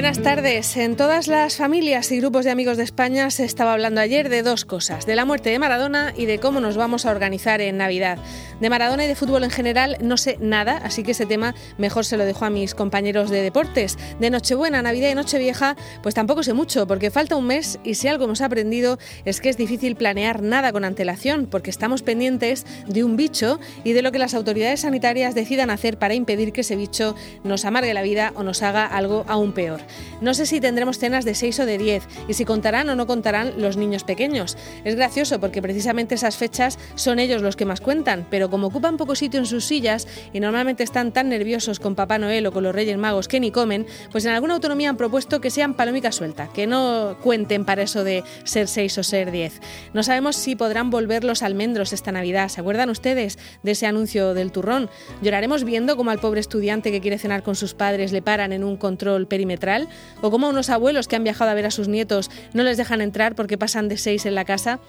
Buenas tardes. En todas las familias y grupos de amigos de España se estaba hablando ayer de dos cosas, de la muerte de Maradona y de cómo nos vamos a organizar en Navidad. De Maradona y de fútbol en general no sé nada, así que ese tema mejor se lo dejo a mis compañeros de deportes. De Nochebuena, Navidad y Nochevieja, pues tampoco sé mucho, porque falta un mes y si algo hemos aprendido es que es difícil planear nada con antelación, porque estamos pendientes de un bicho y de lo que las autoridades sanitarias decidan hacer para impedir que ese bicho nos amargue la vida o nos haga algo aún peor. No sé si tendremos cenas de 6 o de 10 y si contarán o no contarán los niños pequeños. Es gracioso porque precisamente esas fechas son ellos los que más cuentan, pero como ocupan poco sitio en sus sillas y normalmente están tan nerviosos con Papá Noel o con los Reyes Magos que ni comen, pues en alguna autonomía han propuesto que sean palomica suelta, que no cuenten para eso de ser 6 o ser 10. No sabemos si podrán volver los almendros esta Navidad. ¿Se acuerdan ustedes de ese anuncio del turrón? Lloraremos viendo cómo al pobre estudiante que quiere cenar con sus padres le paran en un control perimetral o como unos abuelos que han viajado a ver a sus nietos no les dejan entrar porque pasan de seis en la casa.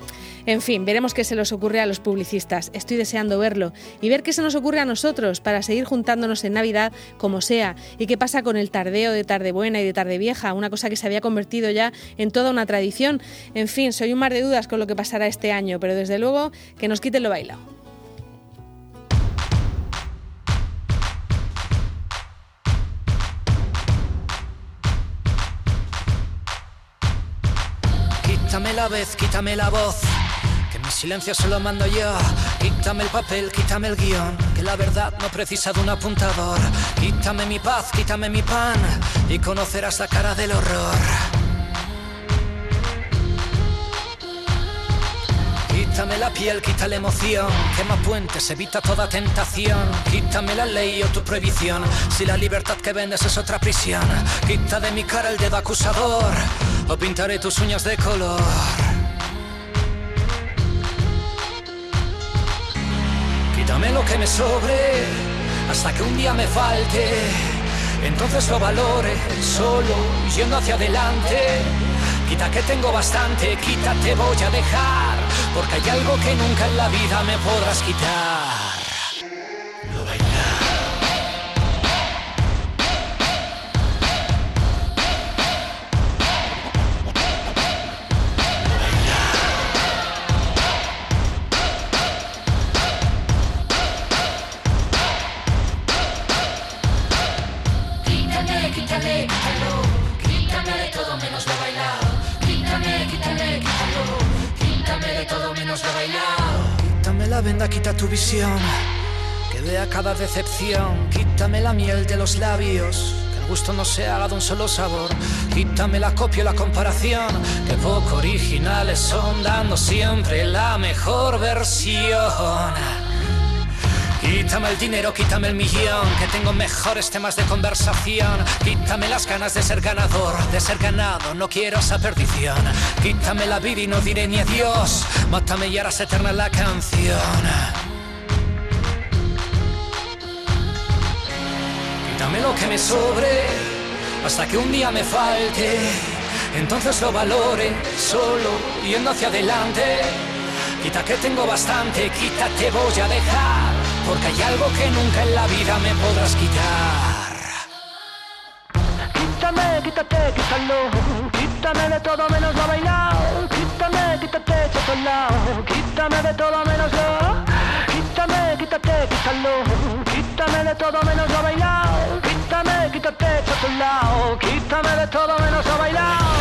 En fin, veremos qué se les ocurre a los publicistas. Estoy deseando verlo y ver qué se nos ocurre a nosotros para seguir juntándonos en Navidad como sea y qué pasa con el tardeo de tarde buena y de tarde vieja, una cosa que se había convertido ya en toda una tradición. En fin, soy un mar de dudas con lo que pasará este año, pero desde luego que nos quiten lo bailado. Quítame la vez, quítame la voz. Que mi silencio se lo mando yo. Quítame el papel, quítame el guion. Que la verdad no precisa de un apuntador. Quítame mi paz, quítame mi pan. Y conocerás la cara del horror. Quítame la piel, quita la emoción, quema puentes, evita toda tentación. Quítame la ley o tu prohibición, si la libertad que vendes es otra prisión. Quita de mi cara el dedo acusador, o pintaré tus uñas de color. Quítame lo que me sobre, hasta que un día me falte. Entonces lo valore, solo yendo hacia adelante. Quita que tengo bastante, quítate voy a dejar, porque hay algo que nunca en la vida me podrás quitar. Quita tu visión, que vea cada decepción. Quítame la miel de los labios, que el gusto no se haga de un solo sabor. Quítame la copia y la comparación, que poco originales son, dando siempre la mejor versión. Quítame el dinero, quítame el millón, que tengo mejores temas de conversación. Quítame las ganas de ser ganador, de ser ganado, no quiero esa perdición. Quítame la vida y no diré ni adiós, mátame y harás eterna la canción. Quítame lo que me sobre, hasta que un día me falte. Entonces lo valore, solo yendo hacia adelante. Quita que tengo bastante, quítate voy a dejar porque hay algo que nunca en la vida me podrás quitar. Quítame, quítate, quítalo, quítame de todo menos lo bailado. Quítame, quítate, lado, quítame de todo menos lo. Quítame, quítate, quítalo, quítame de todo menos lo bailado. Quítame, quítate, lado, quítame de todo menos lo bailado.